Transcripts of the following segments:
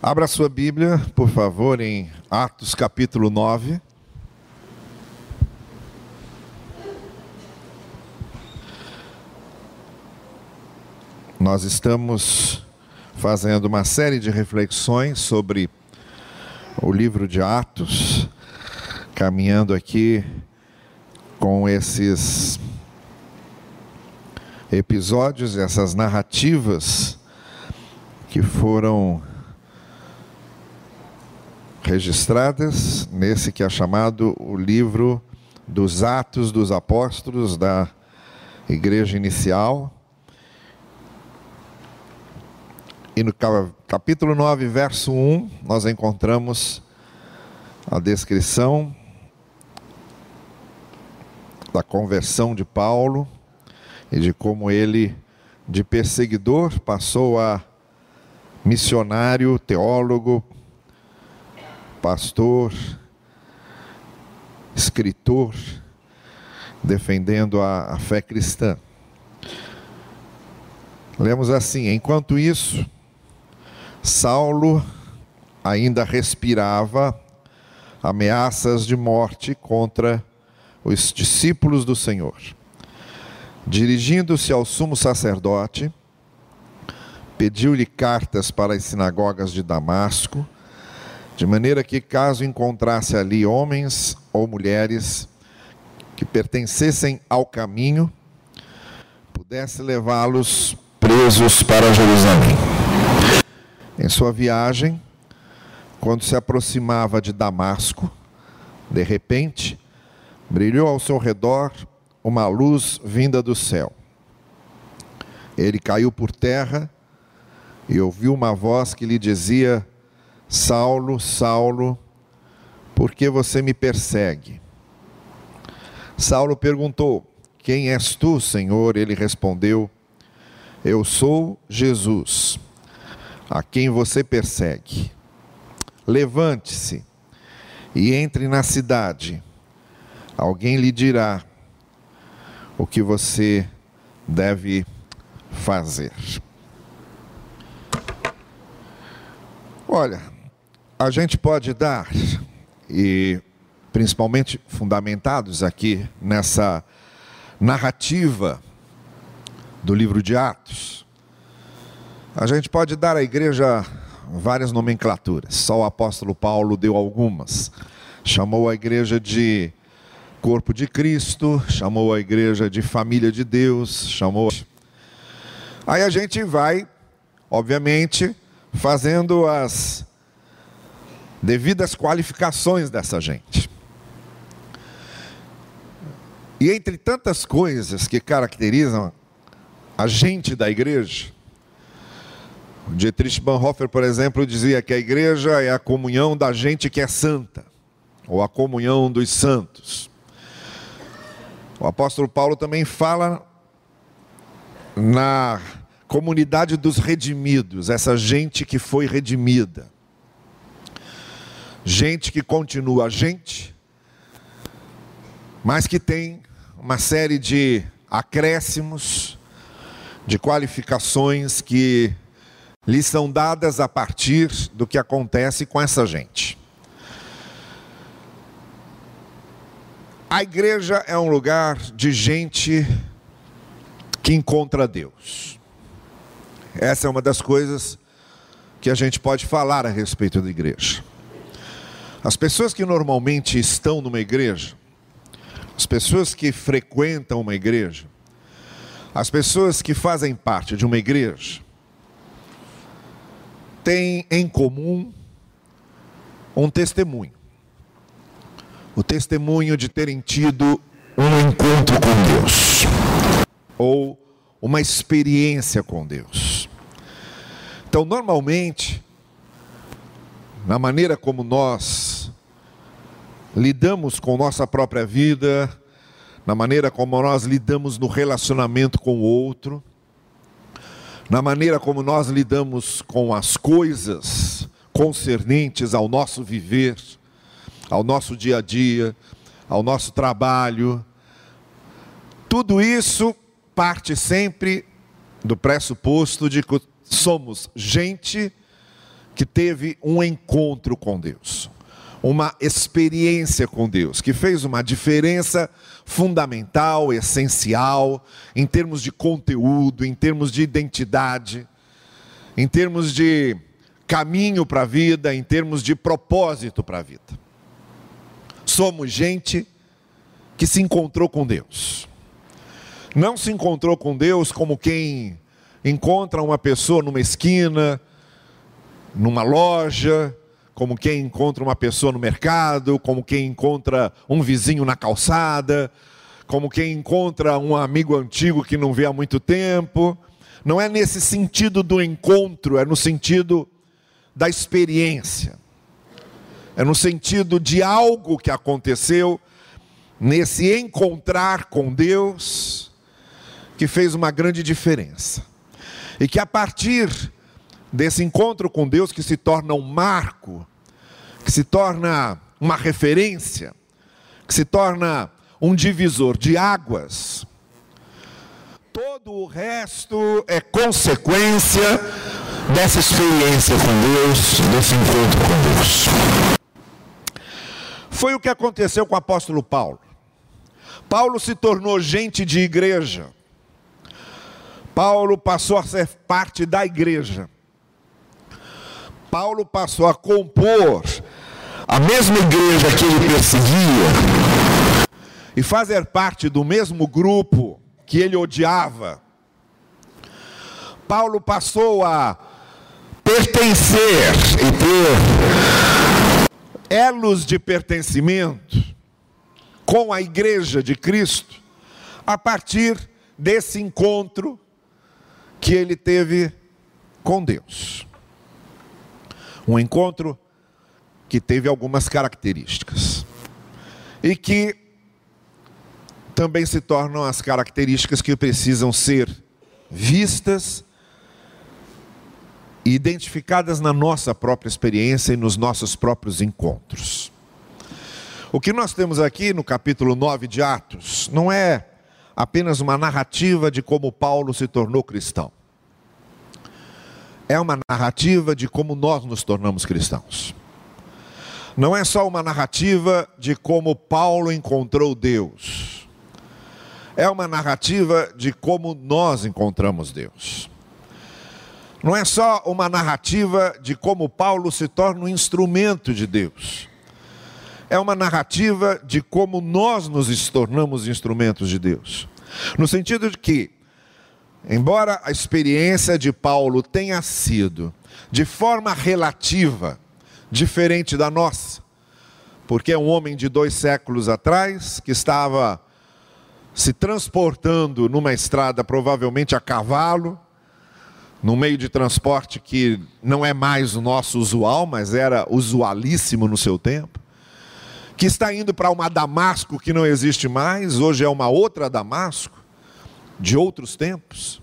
Abra sua Bíblia, por favor, em Atos capítulo 9. Nós estamos fazendo uma série de reflexões sobre o livro de Atos, caminhando aqui com esses episódios, essas narrativas que foram registradas nesse que é chamado o livro dos Atos dos Apóstolos da igreja inicial. E no capítulo 9, verso 1, nós encontramos a descrição da conversão de Paulo e de como ele, de perseguidor, passou a missionário, teólogo, pastor, escritor, defendendo a, a fé cristã. Lemos assim: enquanto isso, Saulo ainda respirava ameaças de morte contra os discípulos do Senhor. Dirigindo-se ao sumo sacerdote, pediu-lhe cartas para as sinagogas de Damasco, de maneira que, caso encontrasse ali homens ou mulheres que pertencessem ao caminho, pudesse levá-los presos para Jerusalém. Em sua viagem, quando se aproximava de Damasco, de repente, brilhou ao seu redor uma luz vinda do céu. Ele caiu por terra e ouviu uma voz que lhe dizia: Saulo, Saulo, por que você me persegue? Saulo perguntou: Quem és tu, Senhor? Ele respondeu: Eu sou Jesus, a quem você persegue. Levante-se e entre na cidade. Alguém lhe dirá o que você deve fazer. Olha, a gente pode dar, e principalmente fundamentados aqui nessa narrativa do livro de Atos, a gente pode dar à igreja várias nomenclaturas, só o apóstolo Paulo deu algumas. Chamou a igreja de corpo de Cristo, chamou a igreja de família de Deus, chamou. Aí a gente vai, obviamente, fazendo as devidas qualificações dessa gente. E entre tantas coisas que caracterizam a gente da igreja, Dietrich Bonhoeffer, por exemplo, dizia que a igreja é a comunhão da gente que é santa, ou a comunhão dos santos. O apóstolo Paulo também fala na comunidade dos redimidos, essa gente que foi redimida. Gente que continua gente, mas que tem uma série de acréscimos, de qualificações que lhes são dadas a partir do que acontece com essa gente. A igreja é um lugar de gente que encontra Deus. Essa é uma das coisas que a gente pode falar a respeito da igreja. As pessoas que normalmente estão numa igreja, as pessoas que frequentam uma igreja, as pessoas que fazem parte de uma igreja, têm em comum um testemunho o testemunho de terem tido um encontro com Deus ou uma experiência com Deus. Então, normalmente, na maneira como nós lidamos com nossa própria vida, na maneira como nós lidamos no relacionamento com o outro, na maneira como nós lidamos com as coisas concernentes ao nosso viver, ao nosso dia a dia, ao nosso trabalho. Tudo isso parte sempre do pressuposto de que somos gente que teve um encontro com Deus, uma experiência com Deus, que fez uma diferença fundamental, essencial, em termos de conteúdo, em termos de identidade, em termos de caminho para a vida, em termos de propósito para a vida. Somos gente que se encontrou com Deus. Não se encontrou com Deus como quem encontra uma pessoa numa esquina, numa loja, como quem encontra uma pessoa no mercado, como quem encontra um vizinho na calçada, como quem encontra um amigo antigo que não vê há muito tempo. Não é nesse sentido do encontro, é no sentido da experiência. É no sentido de algo que aconteceu nesse encontrar com Deus que fez uma grande diferença. E que a partir desse encontro com Deus que se torna um marco, que se torna uma referência, que se torna um divisor de águas. Todo o resto é consequência dessa experiência com Deus, desse encontro com Deus. Foi o que aconteceu com o apóstolo Paulo. Paulo se tornou gente de igreja. Paulo passou a ser parte da igreja. Paulo passou a compor a mesma igreja que ele perseguia e fazer parte do mesmo grupo que ele odiava. Paulo passou a pertencer e ter elos de pertencimento com a igreja de Cristo a partir desse encontro que ele teve com Deus. Um encontro que teve algumas características e que também se tornam as características que precisam ser vistas e identificadas na nossa própria experiência e nos nossos próprios encontros. O que nós temos aqui no capítulo 9 de Atos não é apenas uma narrativa de como Paulo se tornou cristão é uma narrativa de como nós nos tornamos cristãos. Não é só uma narrativa de como Paulo encontrou Deus. É uma narrativa de como nós encontramos Deus. Não é só uma narrativa de como Paulo se torna um instrumento de Deus. É uma narrativa de como nós nos tornamos instrumentos de Deus. No sentido de que Embora a experiência de Paulo tenha sido, de forma relativa, diferente da nossa, porque é um homem de dois séculos atrás que estava se transportando numa estrada, provavelmente a cavalo, num meio de transporte que não é mais o nosso usual, mas era usualíssimo no seu tempo, que está indo para uma Damasco que não existe mais, hoje é uma outra Damasco de outros tempos.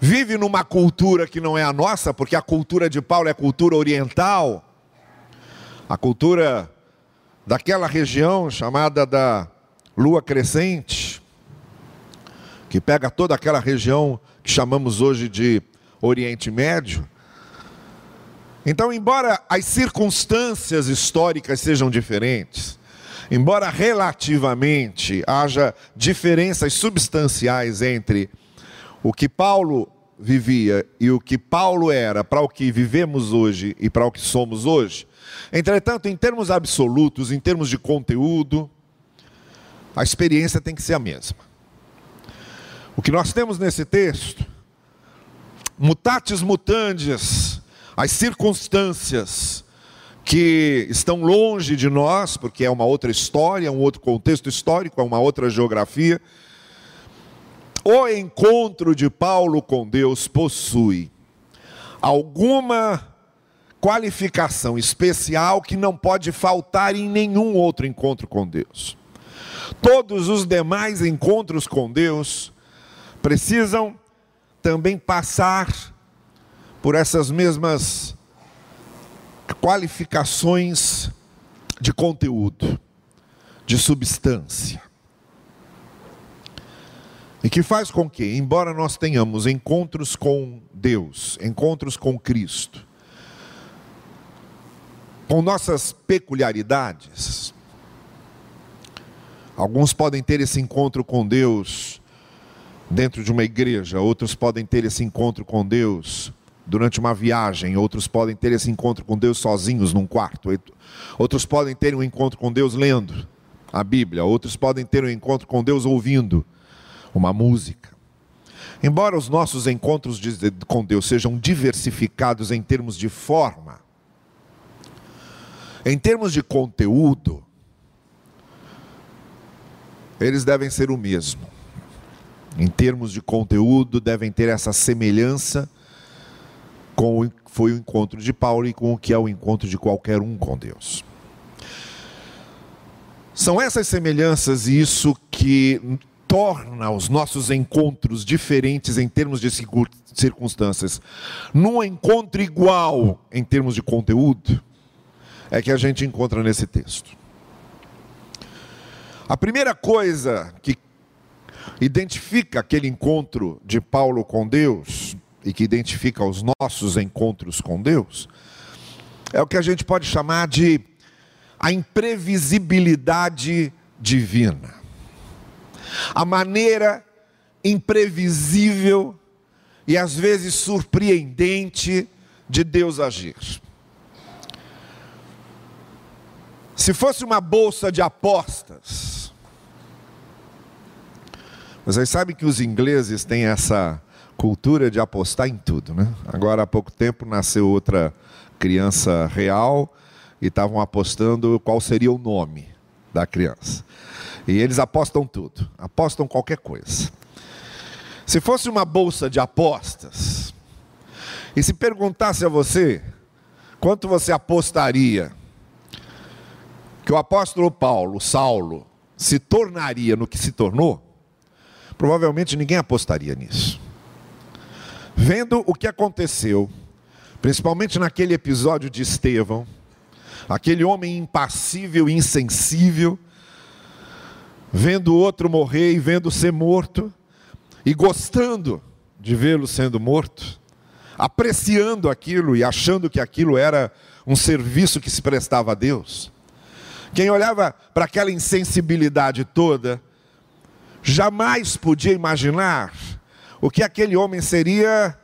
Vive numa cultura que não é a nossa, porque a cultura de Paulo é cultura oriental, a cultura daquela região chamada da lua crescente, que pega toda aquela região que chamamos hoje de Oriente Médio. Então, embora as circunstâncias históricas sejam diferentes, Embora relativamente haja diferenças substanciais entre o que Paulo vivia e o que Paulo era para o que vivemos hoje e para o que somos hoje, entretanto, em termos absolutos, em termos de conteúdo, a experiência tem que ser a mesma. O que nós temos nesse texto, mutatis mutandis, as circunstâncias, que estão longe de nós, porque é uma outra história, um outro contexto histórico, é uma outra geografia. O encontro de Paulo com Deus possui alguma qualificação especial que não pode faltar em nenhum outro encontro com Deus. Todos os demais encontros com Deus precisam também passar por essas mesmas qualificações de conteúdo, de substância. E que faz com que, embora nós tenhamos encontros com Deus, encontros com Cristo, com nossas peculiaridades. Alguns podem ter esse encontro com Deus dentro de uma igreja, outros podem ter esse encontro com Deus durante uma viagem, outros podem ter esse encontro com Deus sozinhos num quarto, outros podem ter um encontro com Deus lendo a Bíblia, outros podem ter um encontro com Deus ouvindo uma música. Embora os nossos encontros com Deus sejam diversificados em termos de forma, em termos de conteúdo, eles devem ser o mesmo. Em termos de conteúdo, devem ter essa semelhança com o foi o encontro de Paulo e com o que é o encontro de qualquer um com Deus. São essas semelhanças e isso que torna os nossos encontros diferentes em termos de circunstâncias. Num encontro igual em termos de conteúdo, é que a gente encontra nesse texto. A primeira coisa que identifica aquele encontro de Paulo com Deus e que identifica os nossos encontros com Deus é o que a gente pode chamar de a imprevisibilidade divina. A maneira imprevisível e às vezes surpreendente de Deus agir. Se fosse uma bolsa de apostas, vocês sabem que os ingleses têm essa cultura de apostar em tudo, né? Agora há pouco tempo nasceu outra criança real e estavam apostando qual seria o nome da criança. E eles apostam tudo, apostam qualquer coisa. Se fosse uma bolsa de apostas, e se perguntasse a você quanto você apostaria que o apóstolo Paulo, Saulo, se tornaria no que se tornou, provavelmente ninguém apostaria nisso. Vendo o que aconteceu, principalmente naquele episódio de Estevão, aquele homem impassível e insensível, vendo outro morrer e vendo ser morto, e gostando de vê-lo sendo morto, apreciando aquilo e achando que aquilo era um serviço que se prestava a Deus. Quem olhava para aquela insensibilidade toda, jamais podia imaginar o que aquele homem seria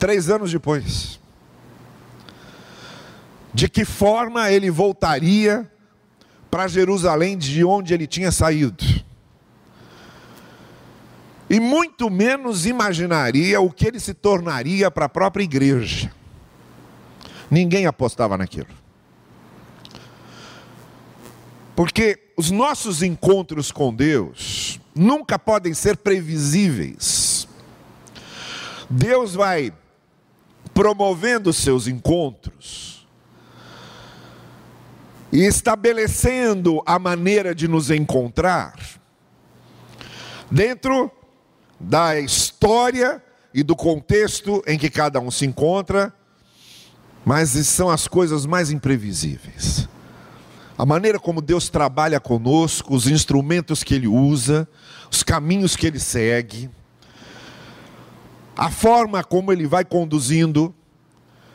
três anos depois. De que forma ele voltaria para Jerusalém de onde ele tinha saído. E muito menos imaginaria o que ele se tornaria para a própria igreja. Ninguém apostava naquilo. Porque os nossos encontros com Deus nunca podem ser previsíveis. Deus vai promovendo seus encontros e estabelecendo a maneira de nos encontrar dentro da história e do contexto em que cada um se encontra, mas são as coisas mais imprevisíveis a maneira como Deus trabalha conosco, os instrumentos que Ele usa, os caminhos que Ele segue, a forma como Ele vai conduzindo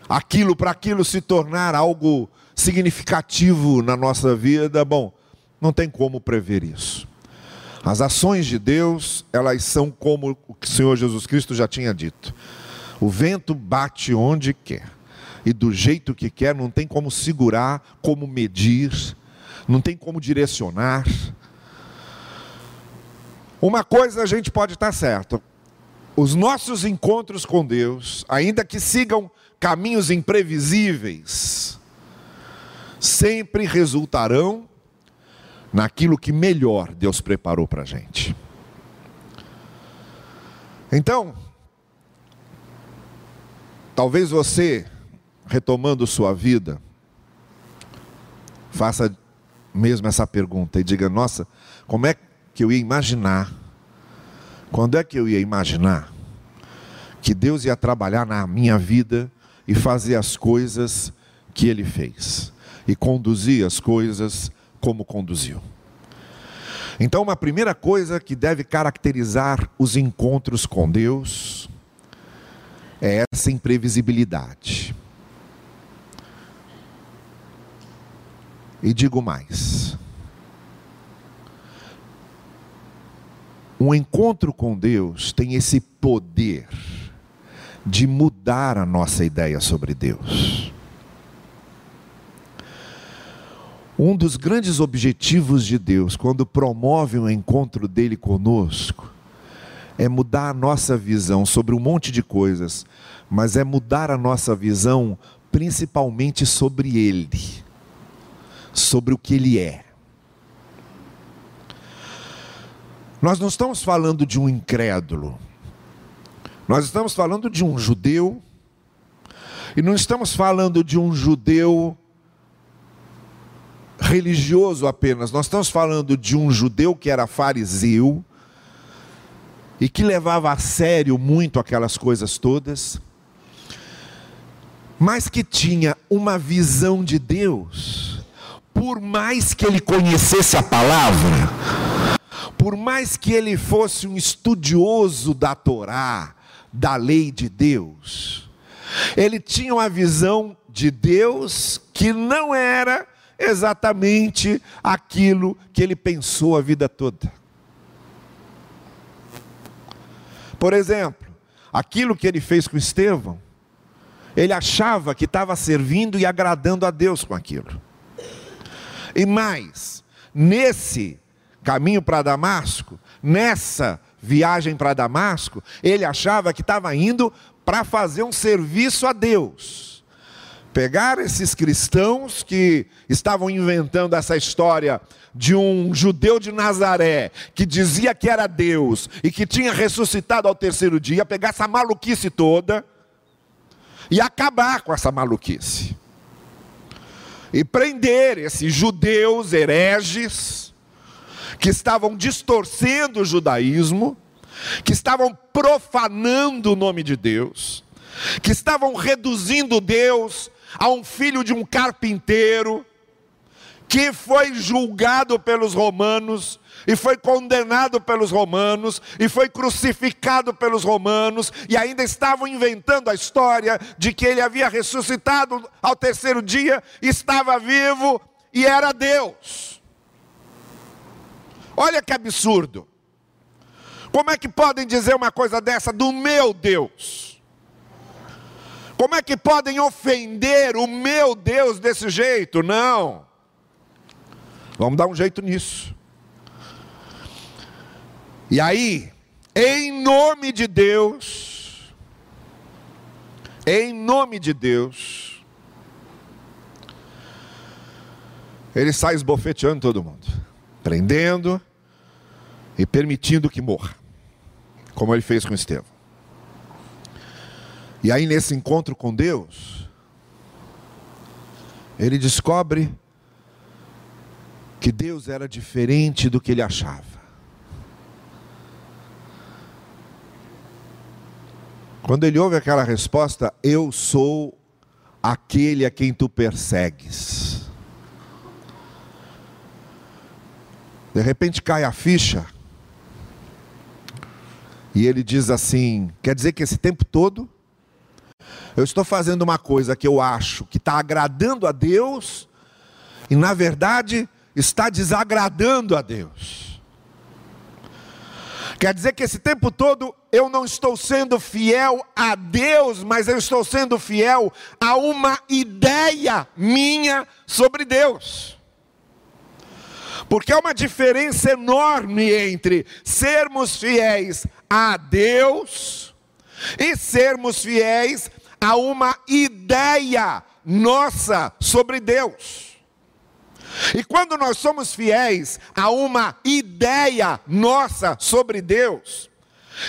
aquilo para aquilo se tornar algo significativo na nossa vida, bom, não tem como prever isso. As ações de Deus, elas são como o Senhor Jesus Cristo já tinha dito. O vento bate onde quer e do jeito que quer, não tem como segurar, como medir, não tem como direcionar. Uma coisa a gente pode estar certo: os nossos encontros com Deus, ainda que sigam caminhos imprevisíveis, sempre resultarão naquilo que melhor Deus preparou para a gente. Então, talvez você retomando sua vida, faça mesmo essa pergunta e diga: nossa, como é que eu ia imaginar? Quando é que eu ia imaginar que Deus ia trabalhar na minha vida e fazer as coisas que Ele fez e conduzir as coisas como conduziu? Então, uma primeira coisa que deve caracterizar os encontros com Deus é essa imprevisibilidade. E digo mais: um encontro com Deus tem esse poder de mudar a nossa ideia sobre Deus. Um dos grandes objetivos de Deus, quando promove um encontro dele conosco, é mudar a nossa visão sobre um monte de coisas, mas é mudar a nossa visão principalmente sobre Ele, sobre o que Ele é. Nós não estamos falando de um incrédulo, nós estamos falando de um judeu, e não estamos falando de um judeu religioso apenas, nós estamos falando de um judeu que era fariseu e que levava a sério muito aquelas coisas todas, mas que tinha uma visão de Deus, por mais que ele conhecesse a palavra, por mais que ele fosse um estudioso da Torá, da lei de Deus, ele tinha uma visão de Deus que não era exatamente aquilo que ele pensou a vida toda. Por exemplo, aquilo que ele fez com Estevão, ele achava que estava servindo e agradando a Deus com aquilo. E mais, nesse caminho para Damasco, nessa viagem para Damasco, ele achava que estava indo para fazer um serviço a Deus pegar esses cristãos que estavam inventando essa história de um judeu de Nazaré que dizia que era Deus e que tinha ressuscitado ao terceiro dia, pegar essa maluquice toda e acabar com essa maluquice. E prender esses judeus hereges que estavam distorcendo o judaísmo, que estavam profanando o nome de Deus, que estavam reduzindo Deus a um filho de um carpinteiro, que foi julgado pelos romanos, e foi condenado pelos romanos, e foi crucificado pelos romanos, e ainda estavam inventando a história de que ele havia ressuscitado ao terceiro dia, estava vivo e era Deus. Olha que absurdo. Como é que podem dizer uma coisa dessa do meu Deus? Como é que podem ofender o meu Deus desse jeito? Não. Vamos dar um jeito nisso. E aí, em nome de Deus, em nome de Deus, ele sai esbofeteando todo mundo, prendendo e permitindo que morra, como ele fez com Estevão. E aí, nesse encontro com Deus, ele descobre que Deus era diferente do que ele achava. Quando ele ouve aquela resposta, eu sou aquele a quem tu persegues. De repente cai a ficha. E ele diz assim: quer dizer que esse tempo todo eu estou fazendo uma coisa que eu acho que está agradando a Deus, e na verdade está desagradando a Deus. Quer dizer que esse tempo todo eu não estou sendo fiel a Deus, mas eu estou sendo fiel a uma ideia minha sobre Deus. Porque há uma diferença enorme entre sermos fiéis a Deus e sermos fiéis a uma ideia nossa sobre Deus. E quando nós somos fiéis a uma ideia nossa sobre Deus,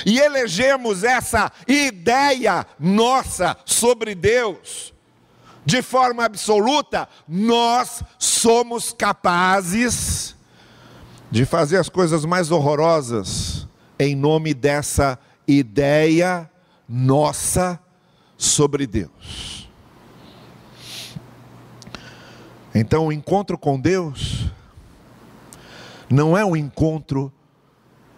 e elegemos essa ideia nossa sobre Deus, de forma absoluta, nós somos capazes de fazer as coisas mais horrorosas em nome dessa ideia nossa sobre Deus. Então, o encontro com Deus não é um encontro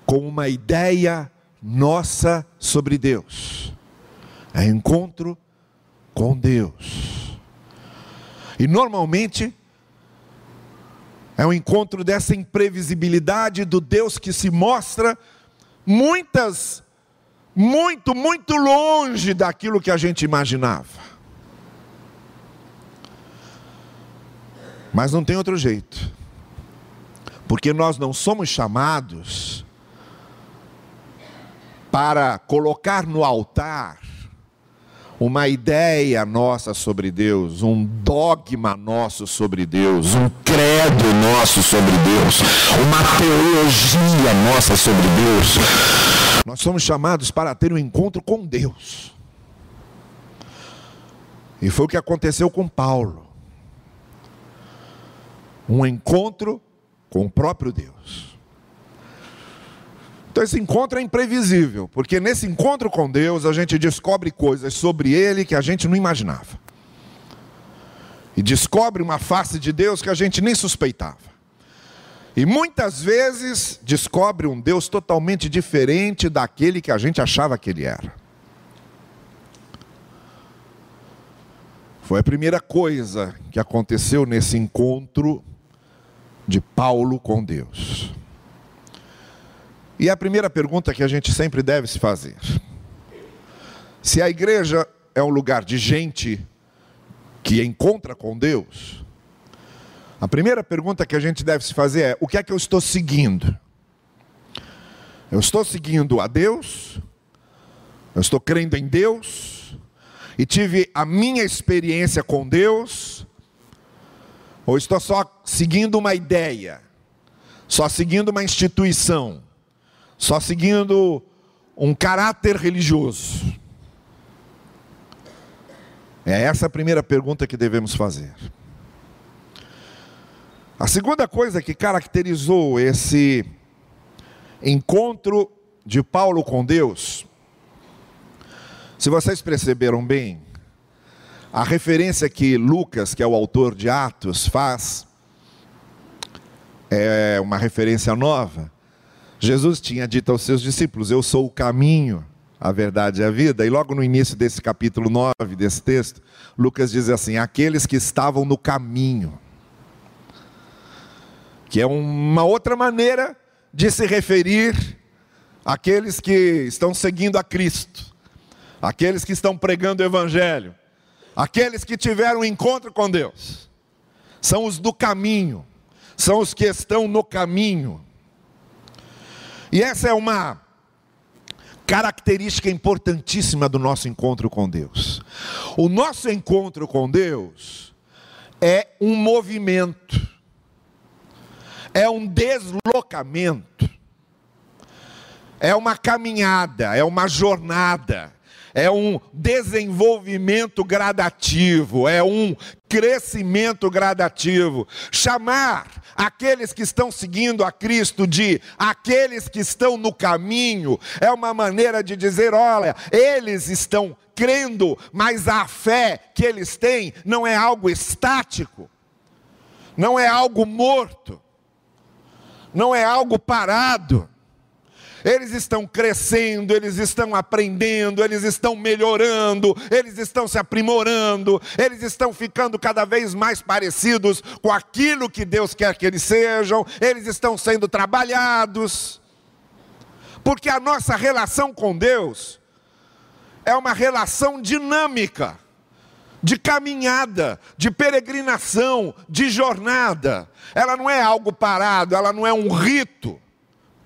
com uma ideia nossa sobre Deus, é encontro com Deus. E normalmente, É um encontro dessa imprevisibilidade do Deus que se mostra muitas, muito, muito longe daquilo que a gente imaginava. Mas não tem outro jeito, porque nós não somos chamados para colocar no altar uma ideia nossa sobre Deus, um dogma nosso sobre Deus, um credo nosso sobre Deus, uma teologia nossa sobre Deus. Nós somos chamados para ter um encontro com Deus. E foi o que aconteceu com Paulo. Um encontro com o próprio Deus. Então esse encontro é imprevisível, porque nesse encontro com Deus a gente descobre coisas sobre Ele que a gente não imaginava. E descobre uma face de Deus que a gente nem suspeitava. E muitas vezes descobre um Deus totalmente diferente daquele que a gente achava que ele era. Foi a primeira coisa que aconteceu nesse encontro de Paulo com Deus. E a primeira pergunta que a gente sempre deve se fazer: se a igreja é um lugar de gente que encontra com Deus, a primeira pergunta que a gente deve se fazer é: o que é que eu estou seguindo? Eu estou seguindo a Deus? Eu estou crendo em Deus? E tive a minha experiência com Deus? Ou estou só seguindo uma ideia? Só seguindo uma instituição? Só seguindo um caráter religioso? É essa a primeira pergunta que devemos fazer. A segunda coisa que caracterizou esse encontro de Paulo com Deus, se vocês perceberam bem, a referência que Lucas, que é o autor de Atos, faz, é uma referência nova. Jesus tinha dito aos seus discípulos: Eu sou o caminho, a verdade e a vida. E logo no início desse capítulo 9, desse texto, Lucas diz assim: Aqueles que estavam no caminho. Que é uma outra maneira de se referir àqueles que estão seguindo a Cristo, aqueles que estão pregando o Evangelho, aqueles que tiveram um encontro com Deus. São os do caminho, são os que estão no caminho. E essa é uma característica importantíssima do nosso encontro com Deus. O nosso encontro com Deus é um movimento, é um deslocamento, é uma caminhada, é uma jornada é um desenvolvimento gradativo, é um crescimento gradativo. Chamar aqueles que estão seguindo a Cristo de aqueles que estão no caminho é uma maneira de dizer: olha, eles estão crendo, mas a fé que eles têm não é algo estático, não é algo morto, não é algo parado eles estão crescendo, eles estão aprendendo, eles estão melhorando, eles estão se aprimorando, eles estão ficando cada vez mais parecidos com aquilo que Deus quer que eles sejam, eles estão sendo trabalhados. Porque a nossa relação com Deus é uma relação dinâmica, de caminhada, de peregrinação, de jornada. Ela não é algo parado, ela não é um rito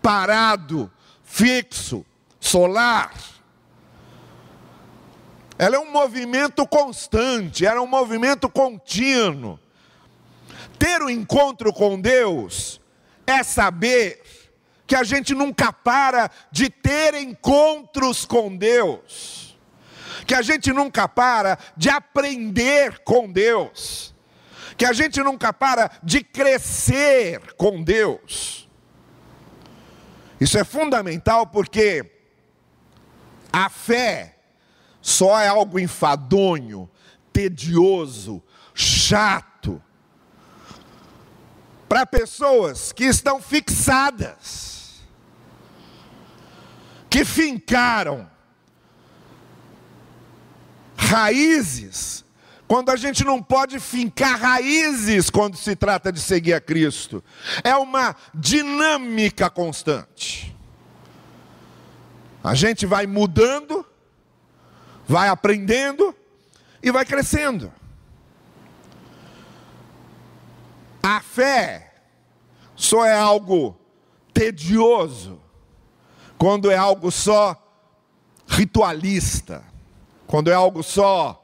parado, fixo, solar. Ela é um movimento constante, ela é um movimento contínuo. Ter o um encontro com Deus é saber que a gente nunca para de ter encontros com Deus, que a gente nunca para de aprender com Deus, que a gente nunca para de crescer com Deus. Isso é fundamental porque a fé só é algo enfadonho, tedioso, chato, para pessoas que estão fixadas, que fincaram raízes quando a gente não pode fincar raízes quando se trata de seguir a Cristo. É uma dinâmica constante. A gente vai mudando, vai aprendendo e vai crescendo. A fé só é algo tedioso quando é algo só ritualista, quando é algo só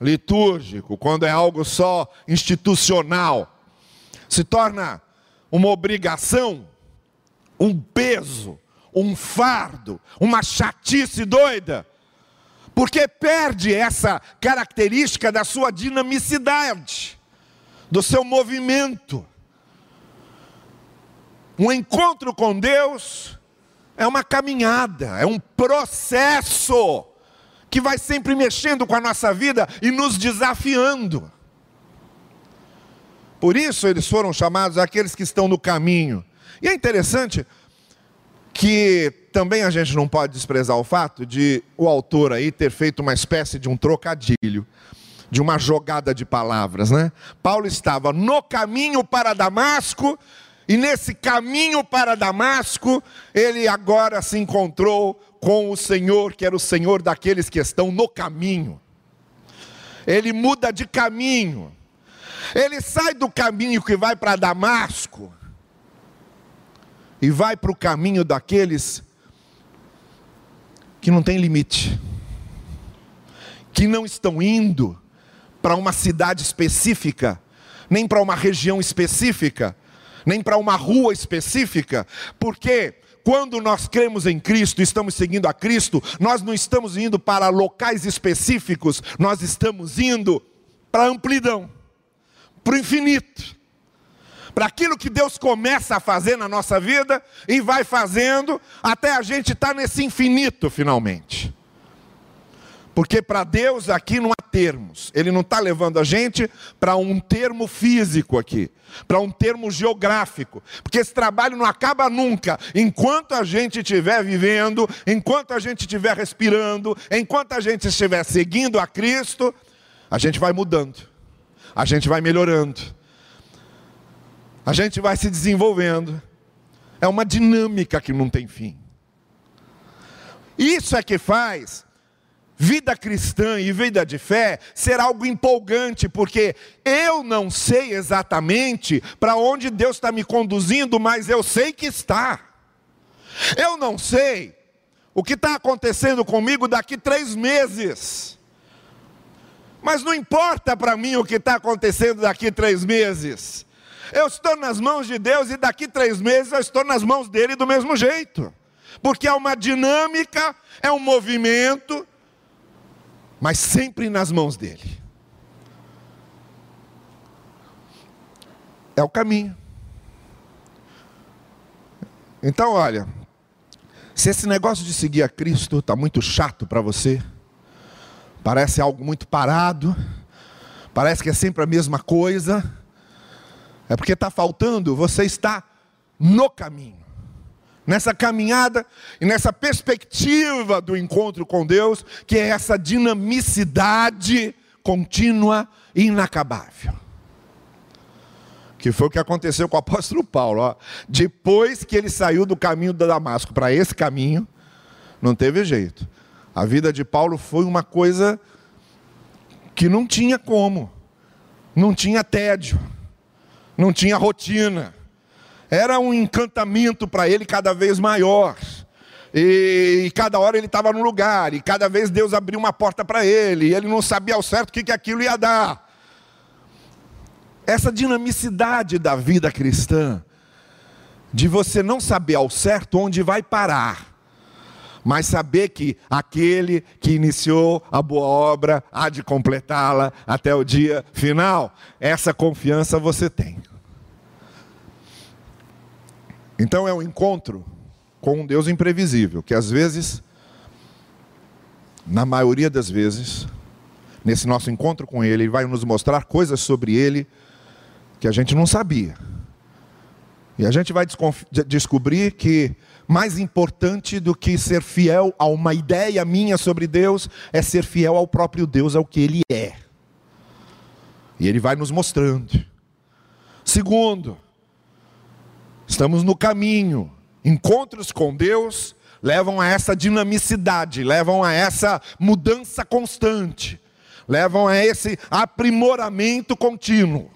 litúrgico, quando é algo só institucional, se torna uma obrigação, um peso, um fardo, uma chatice doida, porque perde essa característica da sua dinamicidade, do seu movimento. Um encontro com Deus é uma caminhada, é um processo que vai sempre mexendo com a nossa vida e nos desafiando. Por isso eles foram chamados aqueles que estão no caminho. E é interessante que também a gente não pode desprezar o fato de o autor aí ter feito uma espécie de um trocadilho, de uma jogada de palavras, né? Paulo estava no caminho para Damasco e nesse caminho para Damasco, ele agora se encontrou com o Senhor, que era o Senhor daqueles que estão no caminho. Ele muda de caminho. Ele sai do caminho que vai para Damasco e vai para o caminho daqueles que não tem limite, que não estão indo para uma cidade específica, nem para uma região específica, nem para uma rua específica, porque quando nós cremos em Cristo, estamos seguindo a Cristo, nós não estamos indo para locais específicos, nós estamos indo para a amplidão, para o infinito, para aquilo que Deus começa a fazer na nossa vida e vai fazendo até a gente estar tá nesse infinito finalmente. Porque para Deus aqui não há termos. Ele não está levando a gente para um termo físico aqui, para um termo geográfico. Porque esse trabalho não acaba nunca. Enquanto a gente estiver vivendo, enquanto a gente estiver respirando, enquanto a gente estiver seguindo a Cristo, a gente vai mudando, a gente vai melhorando, a gente vai se desenvolvendo. É uma dinâmica que não tem fim. Isso é que faz vida cristã e vida de fé ser algo empolgante, porque eu não sei exatamente para onde Deus está me conduzindo, mas eu sei que está. Eu não sei o que está acontecendo comigo daqui três meses. Mas não importa para mim o que está acontecendo daqui três meses. Eu estou nas mãos de Deus e daqui três meses eu estou nas mãos dele do mesmo jeito. Porque é uma dinâmica, é um movimento, mas sempre nas mãos dele. É o caminho. Então, olha, se esse negócio de seguir a Cristo está muito chato para você, parece algo muito parado, parece que é sempre a mesma coisa, é porque está faltando, você está no caminho nessa caminhada e nessa perspectiva do encontro com Deus, que é essa dinamicidade contínua e inacabável. Que foi o que aconteceu com o apóstolo Paulo. Ó. Depois que ele saiu do caminho de Damasco para esse caminho, não teve jeito. A vida de Paulo foi uma coisa que não tinha como, não tinha tédio, não tinha rotina era um encantamento para ele cada vez maior. E, e cada hora ele estava no lugar, e cada vez Deus abriu uma porta para ele, e ele não sabia ao certo o que, que aquilo ia dar. Essa dinamicidade da vida cristã, de você não saber ao certo onde vai parar, mas saber que aquele que iniciou a boa obra há de completá-la até o dia final, essa confiança você tem. Então é um encontro com um Deus imprevisível, que às vezes, na maioria das vezes, nesse nosso encontro com Ele, Ele vai nos mostrar coisas sobre Ele que a gente não sabia. E a gente vai descobrir que mais importante do que ser fiel a uma ideia minha sobre Deus é ser fiel ao próprio Deus, ao que Ele é. E ele vai nos mostrando. Segundo, estamos no caminho. Encontros com Deus levam a essa dinamicidade, levam a essa mudança constante, levam a esse aprimoramento contínuo.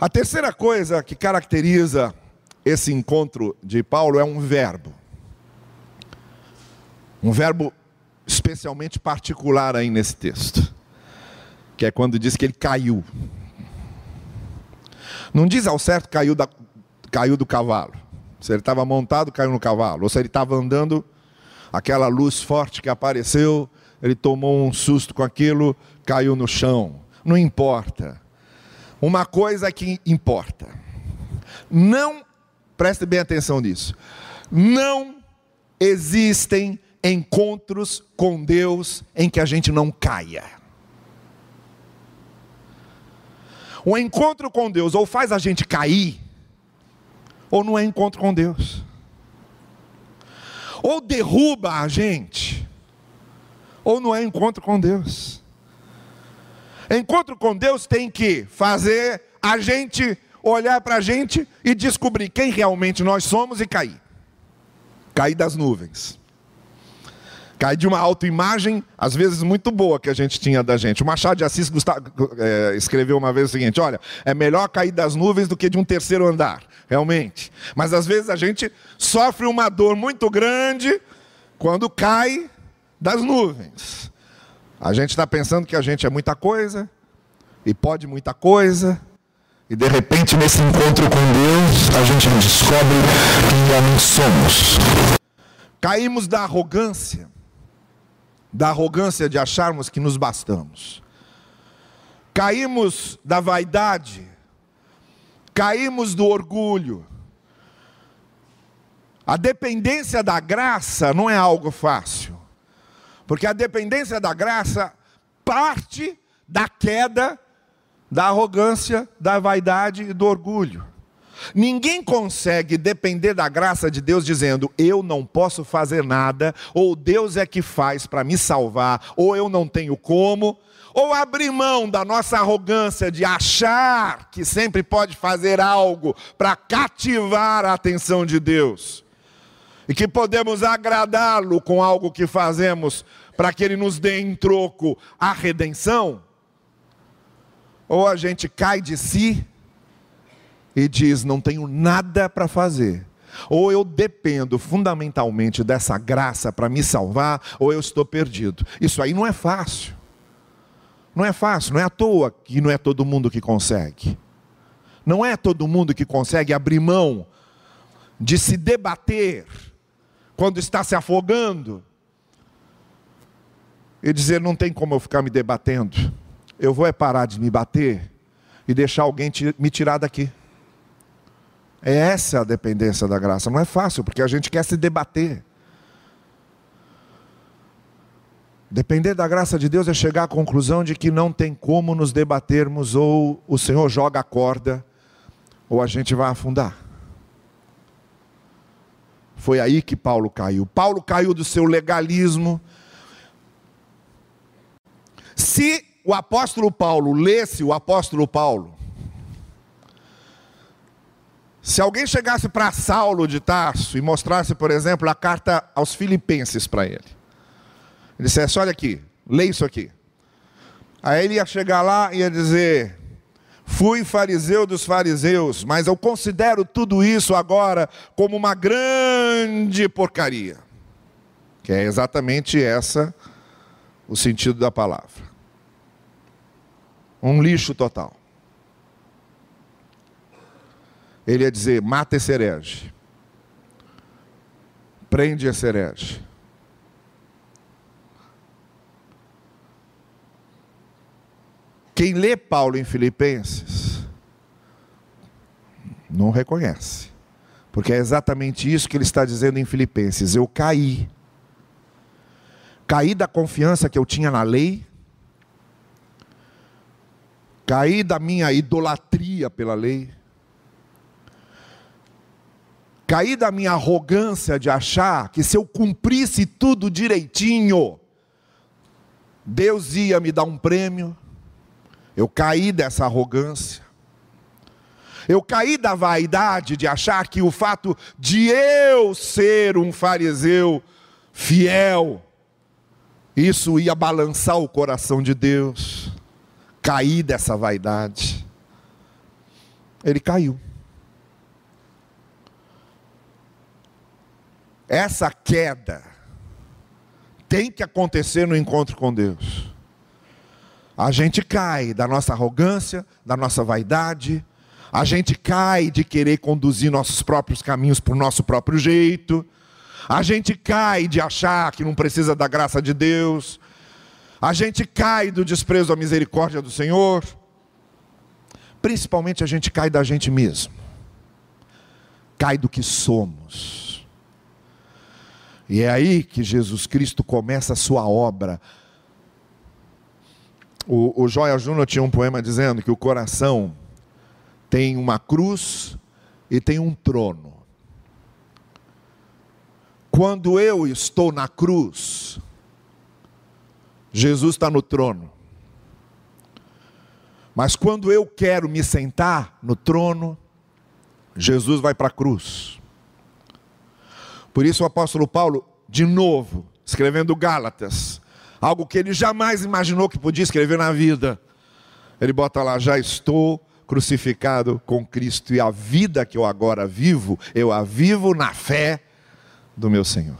A terceira coisa que caracteriza esse encontro de Paulo é um verbo. Um verbo especialmente particular aí nesse texto, que é quando diz que ele caiu. Não diz ao certo caiu, da, caiu do cavalo. Se ele estava montado, caiu no cavalo. Ou se ele estava andando, aquela luz forte que apareceu, ele tomou um susto com aquilo, caiu no chão. Não importa. Uma coisa que importa. Não, preste bem atenção nisso. Não existem encontros com Deus em que a gente não caia. O encontro com Deus ou faz a gente cair, ou não é encontro com Deus. Ou derruba a gente, ou não é encontro com Deus. Encontro com Deus tem que fazer a gente olhar para a gente e descobrir quem realmente nós somos e cair. Cair das nuvens. Cai de uma autoimagem, às vezes muito boa, que a gente tinha da gente. O Machado de Assis Gustavo, é, escreveu uma vez o seguinte: olha, é melhor cair das nuvens do que de um terceiro andar, realmente. Mas às vezes a gente sofre uma dor muito grande quando cai das nuvens. A gente está pensando que a gente é muita coisa, e pode muita coisa, e de repente, nesse encontro com Deus, a gente descobre quem realmente somos. Caímos da arrogância da arrogância de acharmos que nos bastamos. Caímos da vaidade, caímos do orgulho. A dependência da graça não é algo fácil, porque a dependência da graça parte da queda da arrogância, da vaidade e do orgulho. Ninguém consegue depender da graça de Deus dizendo, eu não posso fazer nada, ou Deus é que faz para me salvar, ou eu não tenho como, ou abrir mão da nossa arrogância de achar que sempre pode fazer algo para cativar a atenção de Deus, e que podemos agradá-lo com algo que fazemos para que Ele nos dê em troco a redenção, ou a gente cai de si e diz: Não tenho nada para fazer. Ou eu dependo fundamentalmente dessa graça para me salvar, ou eu estou perdido. Isso aí não é fácil. Não é fácil, não é à toa que não é todo mundo que consegue. Não é todo mundo que consegue abrir mão de se debater quando está se afogando e dizer: não tem como eu ficar me debatendo, eu vou é parar de me bater e deixar alguém me tirar daqui. É essa a dependência da graça. Não é fácil, porque a gente quer se debater. Depender da graça de Deus é chegar à conclusão de que não tem como nos debatermos, ou o Senhor joga a corda, ou a gente vai afundar. Foi aí que Paulo caiu. Paulo caiu do seu legalismo. Se o apóstolo Paulo lesse o apóstolo Paulo, se alguém chegasse para Saulo de Tarso e mostrasse, por exemplo, a carta aos Filipenses para ele, ele dissesse: Olha aqui, lê isso aqui. Aí ele ia chegar lá e ia dizer: Fui fariseu dos fariseus, mas eu considero tudo isso agora como uma grande porcaria. Que é exatamente essa o sentido da palavra. Um lixo total ele ia dizer: mata esse herege, prende esse herege. Quem lê Paulo em Filipenses não reconhece, porque é exatamente isso que ele está dizendo em Filipenses: eu caí, caí da confiança que eu tinha na lei, caí da minha idolatria pela lei Caí da minha arrogância de achar que se eu cumprisse tudo direitinho, Deus ia me dar um prêmio, Eu caí dessa arrogância. Eu caí da vaidade de achar que o fato de eu ser um fariseu fiel, isso ia balançar o coração de Deus. Caí dessa vaidade. Ele caiu. Essa queda tem que acontecer no encontro com Deus. A gente cai da nossa arrogância, da nossa vaidade, a gente cai de querer conduzir nossos próprios caminhos por nosso próprio jeito, a gente cai de achar que não precisa da graça de Deus, a gente cai do desprezo à misericórdia do Senhor, principalmente a gente cai da gente mesmo, cai do que somos. E é aí que Jesus Cristo começa a sua obra. O, o Joia Júnior tinha um poema dizendo que o coração tem uma cruz e tem um trono. Quando eu estou na cruz, Jesus está no trono. Mas quando eu quero me sentar no trono, Jesus vai para a cruz. Por isso o apóstolo Paulo, de novo, escrevendo Gálatas, algo que ele jamais imaginou que podia escrever na vida, ele bota lá: Já estou crucificado com Cristo, e a vida que eu agora vivo, eu a vivo na fé do meu Senhor.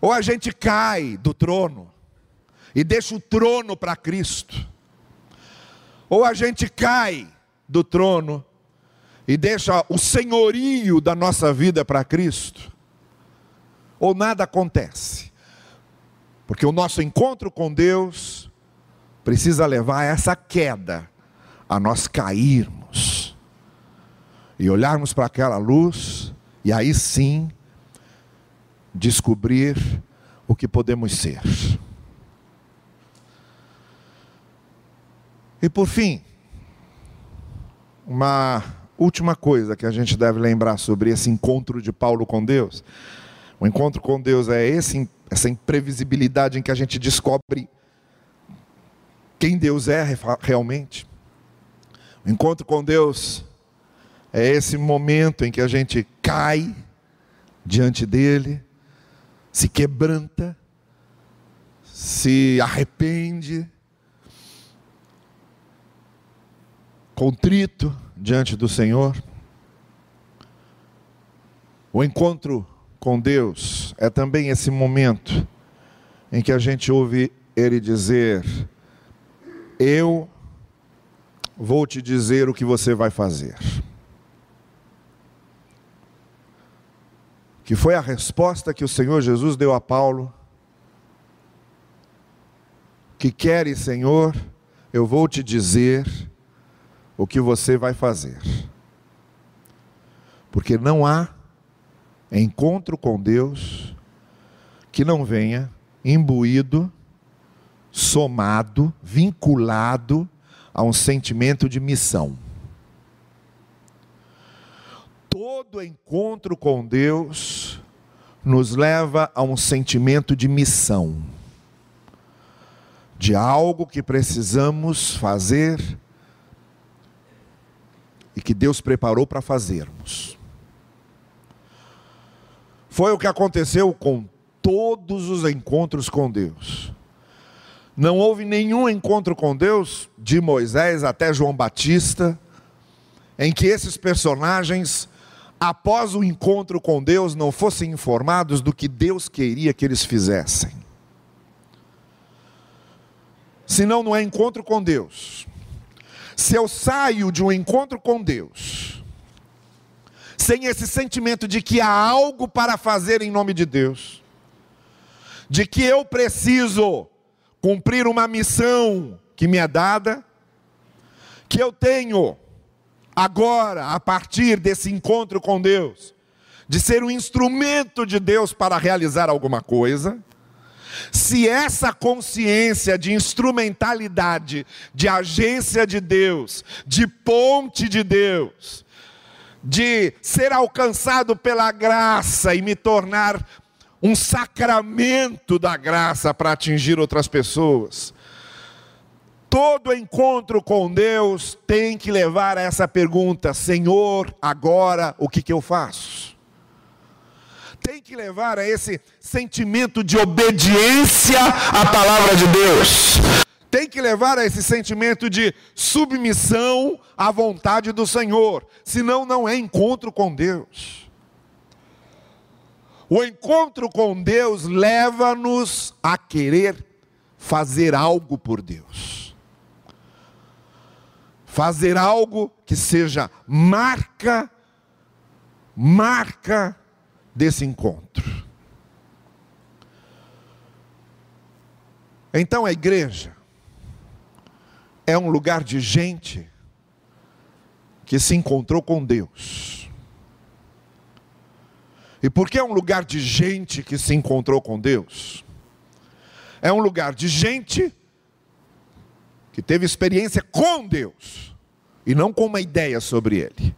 Ou a gente cai do trono e deixa o trono para Cristo. Ou a gente cai do trono e deixa o senhorio da nossa vida para Cristo. Ou nada acontece. Porque o nosso encontro com Deus precisa levar a essa queda, a nós cairmos e olharmos para aquela luz e aí sim descobrir o que podemos ser. E por fim, uma última coisa que a gente deve lembrar sobre esse encontro de Paulo com Deus. O encontro com Deus é esse, essa imprevisibilidade em que a gente descobre quem Deus é realmente. O encontro com Deus é esse momento em que a gente cai diante dele, se quebranta, se arrepende, contrito diante do Senhor. O encontro com Deus é também esse momento em que a gente ouve Ele dizer: Eu vou te dizer o que você vai fazer. que foi a resposta que o Senhor Jesus deu a Paulo: Que queres, Senhor, eu vou te dizer o que você vai fazer. Porque não há encontro com Deus que não venha imbuído, somado, vinculado a um sentimento de missão. Todo encontro com Deus nos leva a um sentimento de missão, de algo que precisamos fazer e que Deus preparou para fazermos. Foi o que aconteceu com todos os encontros com Deus. Não houve nenhum encontro com Deus, de Moisés até João Batista, em que esses personagens após o encontro com Deus, não fossem informados do que Deus queria que eles fizessem. Senão, não é encontro com Deus. Se eu saio de um encontro com Deus, sem esse sentimento de que há algo para fazer em nome de Deus, de que eu preciso cumprir uma missão que me é dada, que eu tenho agora, a partir desse encontro com Deus, de ser um instrumento de Deus para realizar alguma coisa, se essa consciência de instrumentalidade, de agência de Deus, de ponte de Deus, de ser alcançado pela graça e me tornar um sacramento da graça para atingir outras pessoas, Todo encontro com Deus tem que levar a essa pergunta: Senhor, agora o que, que eu faço? Tem que levar a esse sentimento de obediência à palavra de Deus. Tem que levar a esse sentimento de submissão à vontade do Senhor. Senão, não é encontro com Deus. O encontro com Deus leva-nos a querer fazer algo por Deus fazer algo que seja marca, marca desse encontro. Então a igreja é um lugar de gente que se encontrou com Deus. E por que é um lugar de gente que se encontrou com Deus? É um lugar de gente que teve experiência com Deus e não com uma ideia sobre Ele.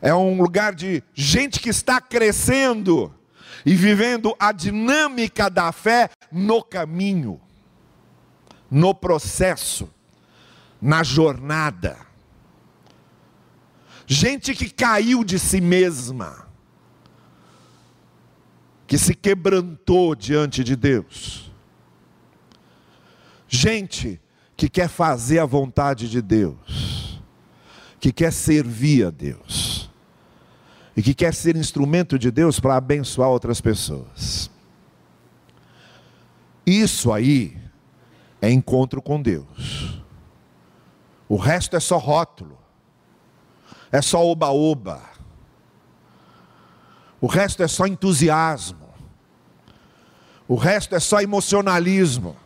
É um lugar de gente que está crescendo e vivendo a dinâmica da fé no caminho, no processo, na jornada. Gente que caiu de si mesma, que se quebrantou diante de Deus Gente que quer fazer a vontade de Deus, que quer servir a Deus, e que quer ser instrumento de Deus para abençoar outras pessoas. Isso aí é encontro com Deus. O resto é só rótulo, é só oba-oba. O resto é só entusiasmo. O resto é só emocionalismo.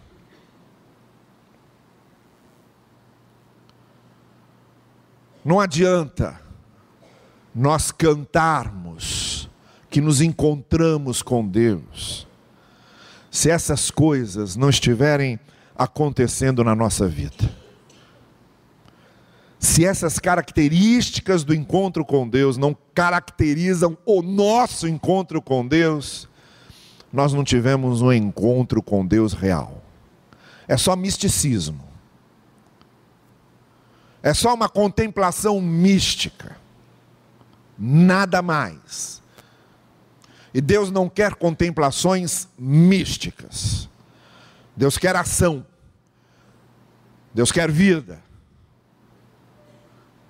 Não adianta nós cantarmos que nos encontramos com Deus, se essas coisas não estiverem acontecendo na nossa vida. Se essas características do encontro com Deus não caracterizam o nosso encontro com Deus, nós não tivemos um encontro com Deus real. É só misticismo. É só uma contemplação mística. Nada mais. E Deus não quer contemplações místicas. Deus quer ação. Deus quer vida.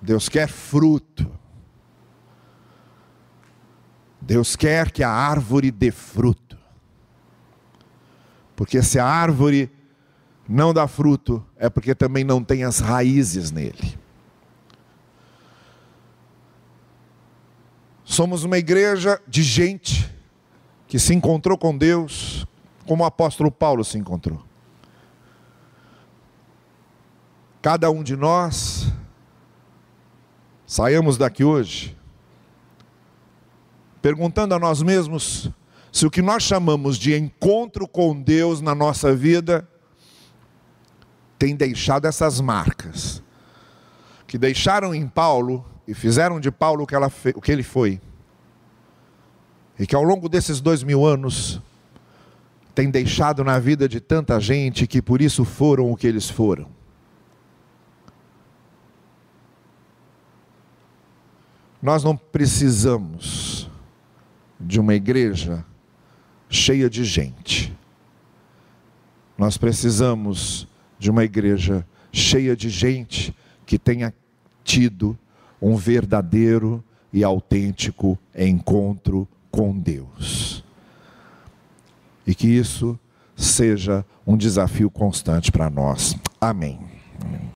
Deus quer fruto. Deus quer que a árvore dê fruto. Porque se a árvore não dá fruto, é porque também não tem as raízes nele. Somos uma igreja de gente que se encontrou com Deus, como o apóstolo Paulo se encontrou. Cada um de nós, saímos daqui hoje, perguntando a nós mesmos se o que nós chamamos de encontro com Deus na nossa vida tem deixado essas marcas, que deixaram em Paulo e fizeram de Paulo o que, ela, o que ele foi, e que ao longo desses dois mil anos tem deixado na vida de tanta gente que por isso foram o que eles foram. Nós não precisamos de uma igreja cheia de gente. Nós precisamos de uma igreja cheia de gente que tenha tido um verdadeiro e autêntico encontro com Deus. E que isso seja um desafio constante para nós. Amém.